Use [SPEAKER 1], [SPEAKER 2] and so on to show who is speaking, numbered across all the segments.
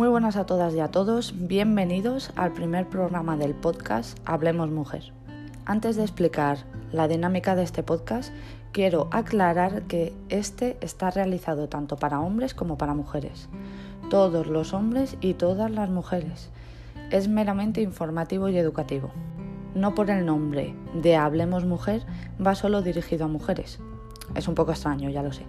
[SPEAKER 1] Muy buenas a todas y a todos, bienvenidos al primer programa del podcast Hablemos Mujer. Antes de explicar la dinámica de este podcast, quiero aclarar que este está realizado tanto para hombres como para mujeres. Todos los hombres y todas las mujeres. Es meramente informativo y educativo. No por el nombre de Hablemos Mujer va solo dirigido a mujeres, es un poco extraño, ya lo sé.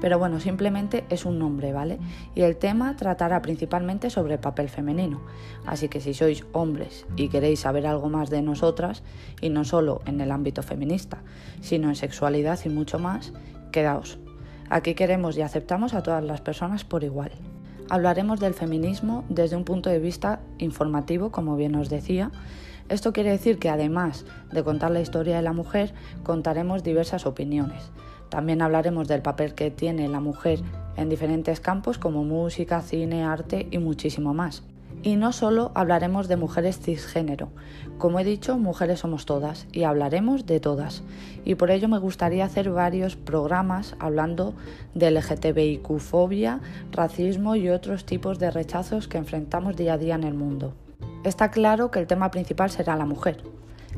[SPEAKER 1] Pero bueno, simplemente es un nombre, ¿vale? Y el tema tratará principalmente sobre el papel femenino. Así que si sois hombres y queréis saber algo más de nosotras, y no solo en el ámbito feminista, sino en sexualidad y mucho más, quedaos. Aquí queremos y aceptamos a todas las personas por igual. Hablaremos del feminismo desde un punto de vista informativo, como bien os decía, esto quiere decir que además de contar la historia de la mujer, contaremos diversas opiniones, también hablaremos del papel que tiene la mujer en diferentes campos como música, cine, arte y muchísimo más. Y no solo hablaremos de mujeres cisgénero, como he dicho, mujeres somos todas y hablaremos de todas. Y por ello me gustaría hacer varios programas hablando de LGTBIQ-fobia, racismo y otros tipos de rechazos que enfrentamos día a día en el mundo. Está claro que el tema principal será la mujer.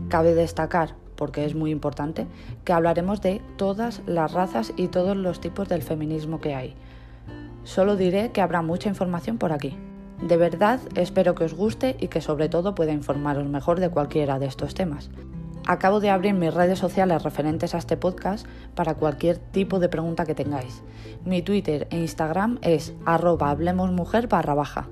[SPEAKER 1] Cabe destacar porque es muy importante, que hablaremos de todas las razas y todos los tipos del feminismo que hay. Solo diré que habrá mucha información por aquí. De verdad espero que os guste y que sobre todo pueda informaros mejor de cualquiera de estos temas. Acabo de abrir mis redes sociales referentes a este podcast para cualquier tipo de pregunta que tengáis. Mi Twitter e Instagram es arroba hablemosmujer barra baja.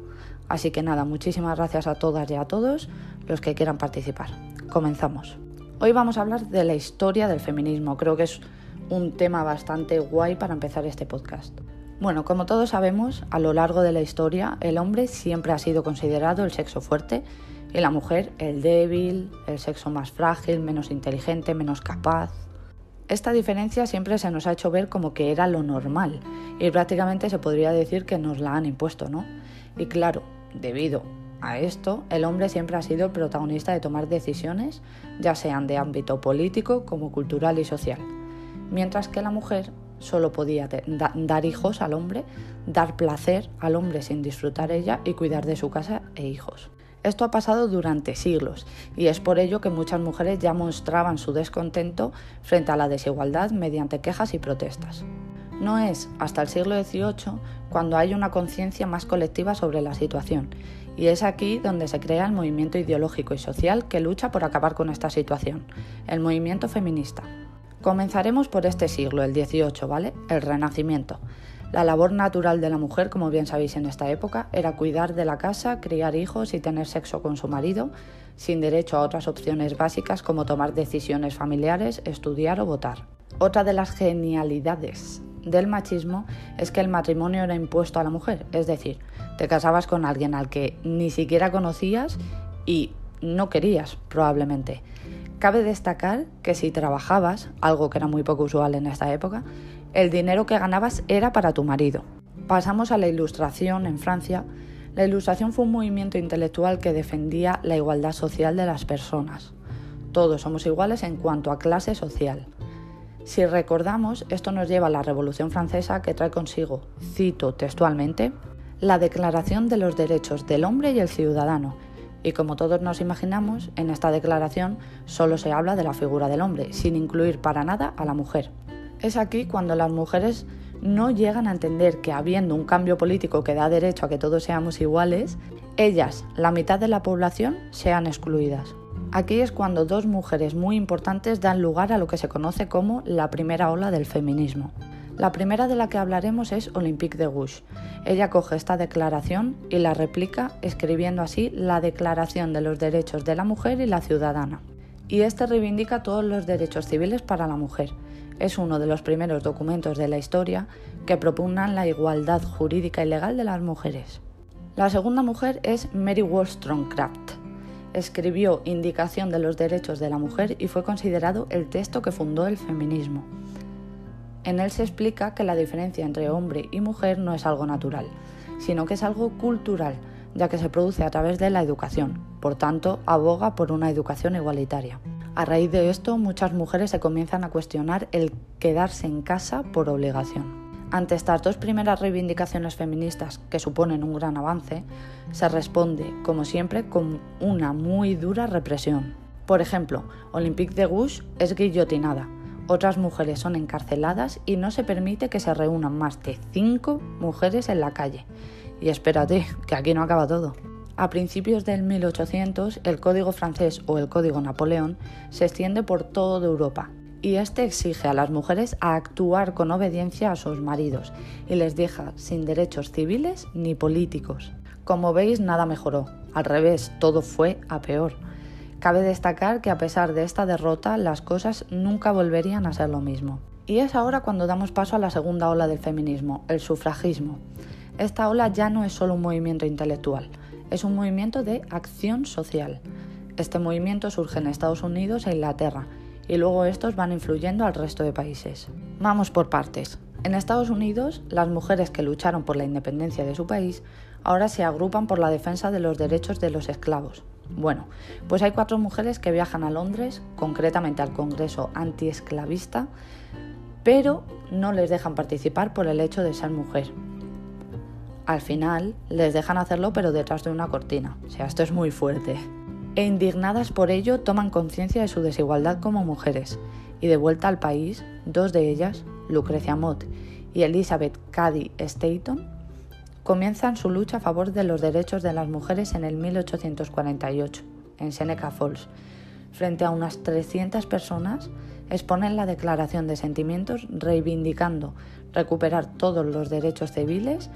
[SPEAKER 1] Así que nada, muchísimas gracias a todas y a todos los que quieran participar. Comenzamos. Hoy vamos a hablar de la historia del feminismo. Creo que es un tema bastante guay para empezar este podcast. Bueno, como todos sabemos, a lo largo de la historia el hombre siempre ha sido considerado el sexo fuerte y la mujer el débil, el sexo más frágil, menos inteligente, menos capaz. Esta diferencia siempre se nos ha hecho ver como que era lo normal y prácticamente se podría decir que nos la han impuesto, ¿no? Y claro, debido a esto, el hombre siempre ha sido el protagonista de tomar decisiones, ya sean de ámbito político como cultural y social, mientras que la mujer solo podía dar hijos al hombre, dar placer al hombre sin disfrutar ella y cuidar de su casa e hijos. Esto ha pasado durante siglos y es por ello que muchas mujeres ya mostraban su descontento frente a la desigualdad mediante quejas y protestas. No es hasta el siglo XVIII cuando hay una conciencia más colectiva sobre la situación y es aquí donde se crea el movimiento ideológico y social que lucha por acabar con esta situación, el movimiento feminista. Comenzaremos por este siglo, el XVIII, ¿vale? El Renacimiento. La labor natural de la mujer, como bien sabéis en esta época, era cuidar de la casa, criar hijos y tener sexo con su marido, sin derecho a otras opciones básicas como tomar decisiones familiares, estudiar o votar. Otra de las genialidades del machismo es que el matrimonio era impuesto a la mujer, es decir, te casabas con alguien al que ni siquiera conocías y no querías, probablemente. Cabe destacar que si trabajabas, algo que era muy poco usual en esta época, el dinero que ganabas era para tu marido. Pasamos a la Ilustración en Francia. La Ilustración fue un movimiento intelectual que defendía la igualdad social de las personas. Todos somos iguales en cuanto a clase social. Si recordamos, esto nos lleva a la Revolución Francesa que trae consigo, cito textualmente, la Declaración de los Derechos del Hombre y el Ciudadano. Y como todos nos imaginamos, en esta declaración solo se habla de la figura del hombre, sin incluir para nada a la mujer. Es aquí cuando las mujeres no llegan a entender que habiendo un cambio político que da derecho a que todos seamos iguales, ellas, la mitad de la población, sean excluidas. Aquí es cuando dos mujeres muy importantes dan lugar a lo que se conoce como la primera ola del feminismo. La primera de la que hablaremos es Olympique de Gouges. Ella coge esta declaración y la replica escribiendo así la Declaración de los Derechos de la Mujer y la Ciudadana. Y este reivindica todos los derechos civiles para la mujer. Es uno de los primeros documentos de la historia que propugnan la igualdad jurídica y legal de las mujeres. La segunda mujer es Mary Wollstonecraft escribió Indicación de los Derechos de la Mujer y fue considerado el texto que fundó el feminismo. En él se explica que la diferencia entre hombre y mujer no es algo natural, sino que es algo cultural, ya que se produce a través de la educación. Por tanto, aboga por una educación igualitaria. A raíz de esto, muchas mujeres se comienzan a cuestionar el quedarse en casa por obligación. Ante estas dos primeras reivindicaciones feministas, que suponen un gran avance, se responde, como siempre, con una muy dura represión. Por ejemplo, Olympique de Gouges es guillotinada, otras mujeres son encarceladas y no se permite que se reúnan más de cinco mujeres en la calle. Y espérate, que aquí no acaba todo. A principios del 1800, el Código francés o el Código Napoleón se extiende por toda Europa y este exige a las mujeres a actuar con obediencia a sus maridos y les deja sin derechos civiles ni políticos. Como veis, nada mejoró. Al revés, todo fue a peor. Cabe destacar que a pesar de esta derrota, las cosas nunca volverían a ser lo mismo. Y es ahora cuando damos paso a la segunda ola del feminismo, el sufragismo. Esta ola ya no es solo un movimiento intelectual, es un movimiento de acción social. Este movimiento surge en Estados Unidos e Inglaterra y luego estos van influyendo al resto de países. Vamos por partes. En Estados Unidos, las mujeres que lucharon por la independencia de su país ahora se agrupan por la defensa de los derechos de los esclavos. Bueno, pues hay cuatro mujeres que viajan a Londres, concretamente al Congreso antiesclavista, pero no les dejan participar por el hecho de ser mujer. Al final les dejan hacerlo pero detrás de una cortina. O sea, esto es muy fuerte. E indignadas por ello toman conciencia de su desigualdad como mujeres. Y de vuelta al país, dos de ellas, Lucrecia Mott y Elizabeth Cady Staton, comienzan su lucha a favor de los derechos de las mujeres en el 1848, en Seneca Falls. Frente a unas 300 personas, exponen la declaración de sentimientos reivindicando recuperar todos los derechos civiles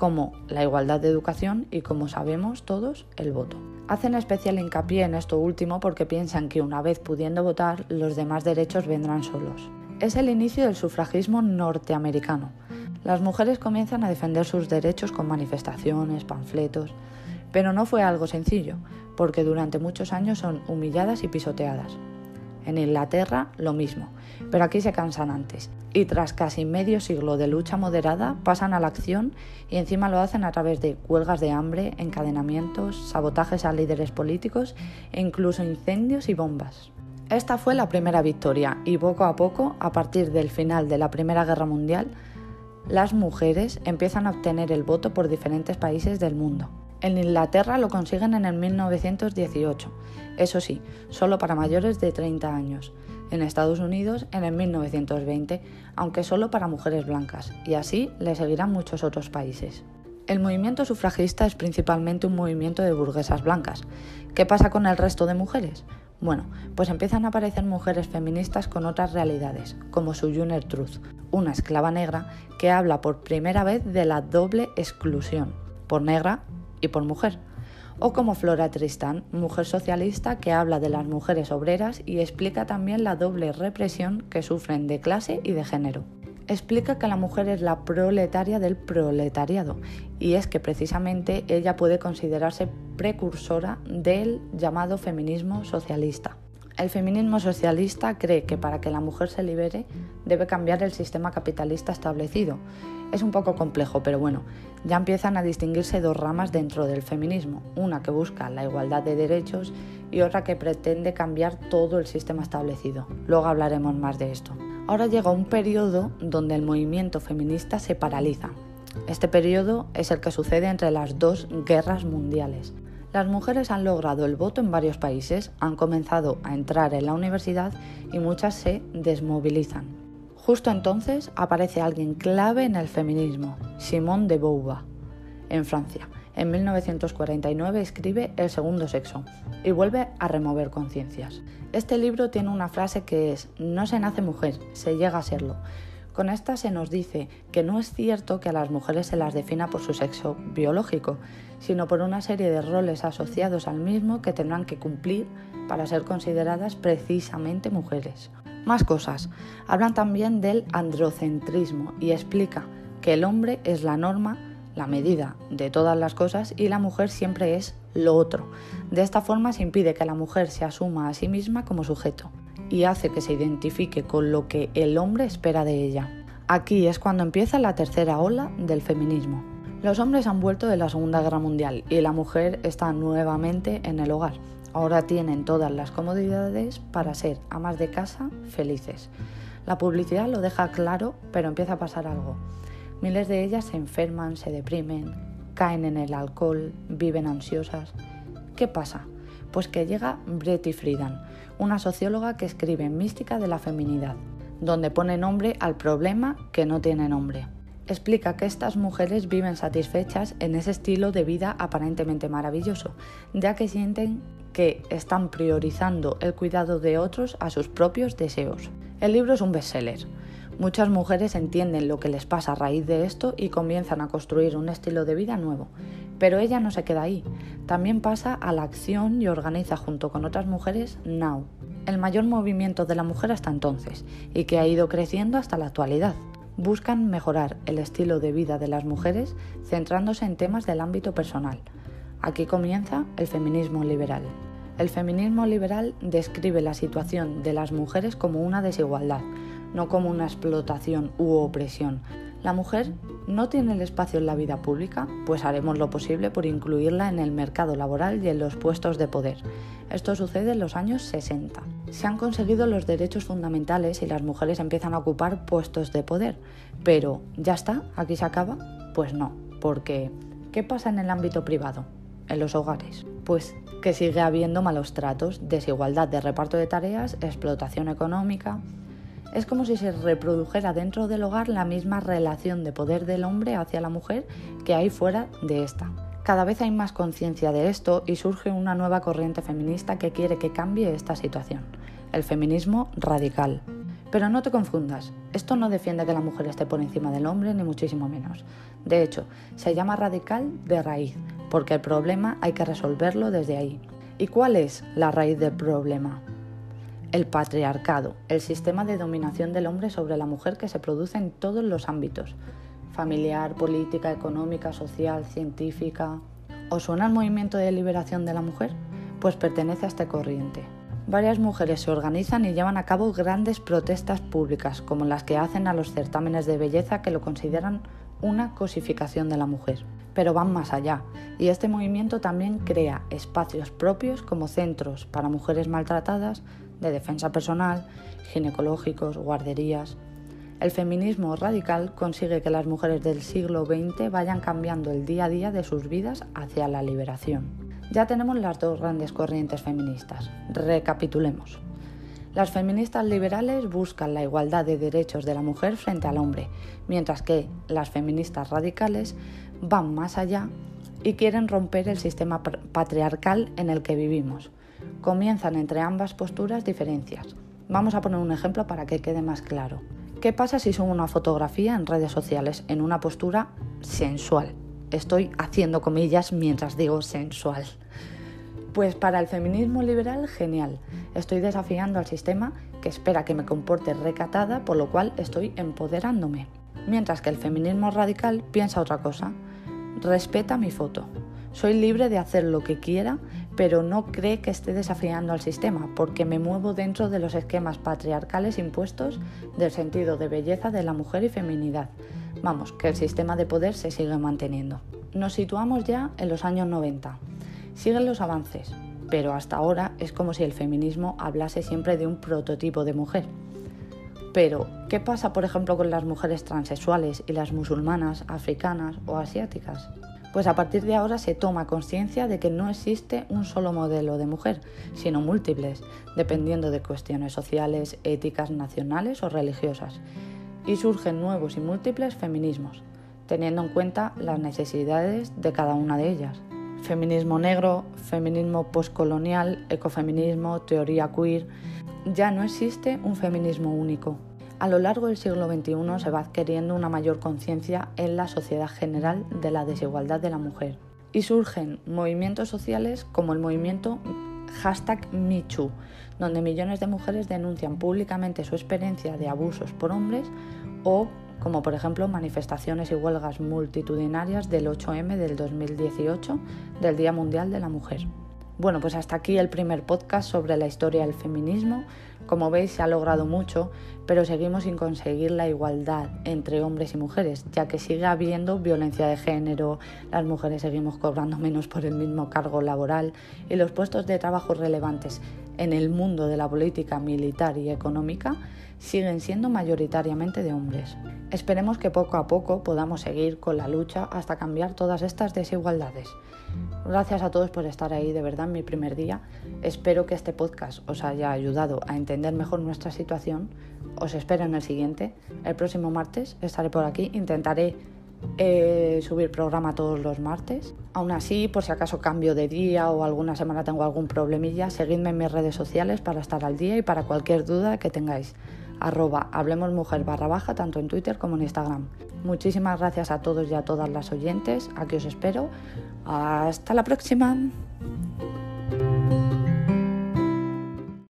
[SPEAKER 1] como la igualdad de educación y, como sabemos todos, el voto. Hacen especial hincapié en esto último porque piensan que una vez pudiendo votar, los demás derechos vendrán solos. Es el inicio del sufragismo norteamericano. Las mujeres comienzan a defender sus derechos con manifestaciones, panfletos, pero no fue algo sencillo, porque durante muchos años son humilladas y pisoteadas. En Inglaterra lo mismo, pero aquí se cansan antes. Y tras casi medio siglo de lucha moderada, pasan a la acción y encima lo hacen a través de huelgas de hambre, encadenamientos, sabotajes a líderes políticos e incluso incendios y bombas. Esta fue la primera victoria y poco a poco, a partir del final de la Primera Guerra Mundial, las mujeres empiezan a obtener el voto por diferentes países del mundo. En Inglaterra lo consiguen en el 1918, eso sí, solo para mayores de 30 años. En Estados Unidos en el 1920, aunque solo para mujeres blancas, y así le seguirán muchos otros países. El movimiento sufragista es principalmente un movimiento de burguesas blancas. ¿Qué pasa con el resto de mujeres? Bueno, pues empiezan a aparecer mujeres feministas con otras realidades, como su Juner Truth, una esclava negra que habla por primera vez de la doble exclusión, por negra y por mujer. O como Flora Tristán, mujer socialista que habla de las mujeres obreras y explica también la doble represión que sufren de clase y de género. Explica que la mujer es la proletaria del proletariado y es que precisamente ella puede considerarse precursora del llamado feminismo socialista. El feminismo socialista cree que para que la mujer se libere debe cambiar el sistema capitalista establecido es un poco complejo, pero bueno, ya empiezan a distinguirse dos ramas dentro del feminismo, una que busca la igualdad de derechos y otra que pretende cambiar todo el sistema establecido. Luego hablaremos más de esto. Ahora llega un periodo donde el movimiento feminista se paraliza. Este periodo es el que sucede entre las dos guerras mundiales. Las mujeres han logrado el voto en varios países, han comenzado a entrar en la universidad y muchas se desmovilizan. Justo entonces aparece alguien clave en el feminismo, Simone de Beauvoir, en Francia. En 1949 escribe El segundo sexo y vuelve a remover conciencias. Este libro tiene una frase que es, no se nace mujer, se llega a serlo. Con esta se nos dice que no es cierto que a las mujeres se las defina por su sexo biológico, sino por una serie de roles asociados al mismo que tendrán que cumplir para ser consideradas precisamente mujeres. Más cosas. Hablan también del androcentrismo y explica que el hombre es la norma, la medida de todas las cosas y la mujer siempre es lo otro. De esta forma se impide que la mujer se asuma a sí misma como sujeto y hace que se identifique con lo que el hombre espera de ella. Aquí es cuando empieza la tercera ola del feminismo. Los hombres han vuelto de la Segunda Guerra Mundial y la mujer está nuevamente en el hogar. Ahora tienen todas las comodidades para ser amas de casa felices. La publicidad lo deja claro, pero empieza a pasar algo. Miles de ellas se enferman, se deprimen, caen en el alcohol, viven ansiosas. ¿Qué pasa? Pues que llega Bretty Friedan, una socióloga que escribe Mística de la Feminidad, donde pone nombre al problema que no tiene nombre. Explica que estas mujeres viven satisfechas en ese estilo de vida aparentemente maravilloso, ya que sienten que están priorizando el cuidado de otros a sus propios deseos. El libro es un bestseller. Muchas mujeres entienden lo que les pasa a raíz de esto y comienzan a construir un estilo de vida nuevo. Pero ella no se queda ahí, también pasa a la acción y organiza junto con otras mujeres Now, el mayor movimiento de la mujer hasta entonces, y que ha ido creciendo hasta la actualidad. Buscan mejorar el estilo de vida de las mujeres centrándose en temas del ámbito personal. Aquí comienza el feminismo liberal. El feminismo liberal describe la situación de las mujeres como una desigualdad, no como una explotación u opresión. La mujer no tiene el espacio en la vida pública, pues haremos lo posible por incluirla en el mercado laboral y en los puestos de poder. Esto sucede en los años 60. Se han conseguido los derechos fundamentales y las mujeres empiezan a ocupar puestos de poder. Pero, ¿ya está? ¿Aquí se acaba? Pues no, porque ¿qué pasa en el ámbito privado? En los hogares. Pues que sigue habiendo malos tratos, desigualdad de reparto de tareas, explotación económica, es como si se reprodujera dentro del hogar la misma relación de poder del hombre hacia la mujer que hay fuera de esta. Cada vez hay más conciencia de esto y surge una nueva corriente feminista que quiere que cambie esta situación, el feminismo radical. Pero no te confundas, esto no defiende que la mujer esté por encima del hombre ni muchísimo menos. De hecho, se llama radical de raíz, porque el problema hay que resolverlo desde ahí. ¿Y cuál es la raíz del problema? El patriarcado, el sistema de dominación del hombre sobre la mujer que se produce en todos los ámbitos, familiar, política, económica, social, científica. ¿Os suena el movimiento de liberación de la mujer? Pues pertenece a esta corriente. Varias mujeres se organizan y llevan a cabo grandes protestas públicas, como las que hacen a los certámenes de belleza que lo consideran una cosificación de la mujer. Pero van más allá, y este movimiento también crea espacios propios como centros para mujeres maltratadas, de defensa personal, ginecológicos, guarderías. El feminismo radical consigue que las mujeres del siglo XX vayan cambiando el día a día de sus vidas hacia la liberación. Ya tenemos las dos grandes corrientes feministas. Recapitulemos. Las feministas liberales buscan la igualdad de derechos de la mujer frente al hombre, mientras que las feministas radicales van más allá y quieren romper el sistema patriarcal en el que vivimos comienzan entre ambas posturas diferencias. Vamos a poner un ejemplo para que quede más claro. ¿Qué pasa si subo una fotografía en redes sociales en una postura sensual? Estoy haciendo comillas mientras digo sensual. Pues para el feminismo liberal, genial. Estoy desafiando al sistema que espera que me comporte recatada, por lo cual estoy empoderándome. Mientras que el feminismo radical piensa otra cosa. Respeta mi foto. Soy libre de hacer lo que quiera pero no cree que esté desafiando al sistema, porque me muevo dentro de los esquemas patriarcales impuestos del sentido de belleza de la mujer y feminidad. Vamos, que el sistema de poder se sigue manteniendo. Nos situamos ya en los años 90. Siguen los avances, pero hasta ahora es como si el feminismo hablase siempre de un prototipo de mujer. Pero, ¿qué pasa por ejemplo con las mujeres transexuales y las musulmanas, africanas o asiáticas? Pues a partir de ahora se toma conciencia de que no existe un solo modelo de mujer, sino múltiples, dependiendo de cuestiones sociales, éticas, nacionales o religiosas. Y surgen nuevos y múltiples feminismos, teniendo en cuenta las necesidades de cada una de ellas. Feminismo negro, feminismo postcolonial, ecofeminismo, teoría queer. Ya no existe un feminismo único, a lo largo del siglo XXI se va adquiriendo una mayor conciencia en la sociedad general de la desigualdad de la mujer y surgen movimientos sociales como el movimiento hashtag MeToo, donde millones de mujeres denuncian públicamente su experiencia de abusos por hombres o como por ejemplo manifestaciones y huelgas multitudinarias del 8M del 2018 del Día Mundial de la Mujer. Bueno, pues hasta aquí el primer podcast sobre la historia del feminismo. Como veis, se ha logrado mucho, pero seguimos sin conseguir la igualdad entre hombres y mujeres, ya que sigue habiendo violencia de género, las mujeres seguimos cobrando menos por el mismo cargo laboral y los puestos de trabajo relevantes en el mundo de la política militar y económica siguen siendo mayoritariamente de hombres. Esperemos que poco a poco podamos seguir con la lucha hasta cambiar todas estas desigualdades. Gracias a todos por estar ahí de verdad en mi primer día. Espero que este podcast os haya ayudado a entender mejor nuestra situación. Os espero en el siguiente. El próximo martes estaré por aquí. Intentaré eh, subir programa todos los martes. Aún así, por si acaso cambio de día o alguna semana tengo algún problemilla, seguidme en mis redes sociales para estar al día y para cualquier duda que tengáis arroba Hablemos Mujer barra baja, tanto en Twitter como en Instagram. Muchísimas gracias a todos y a todas las oyentes, aquí os espero. Hasta la próxima.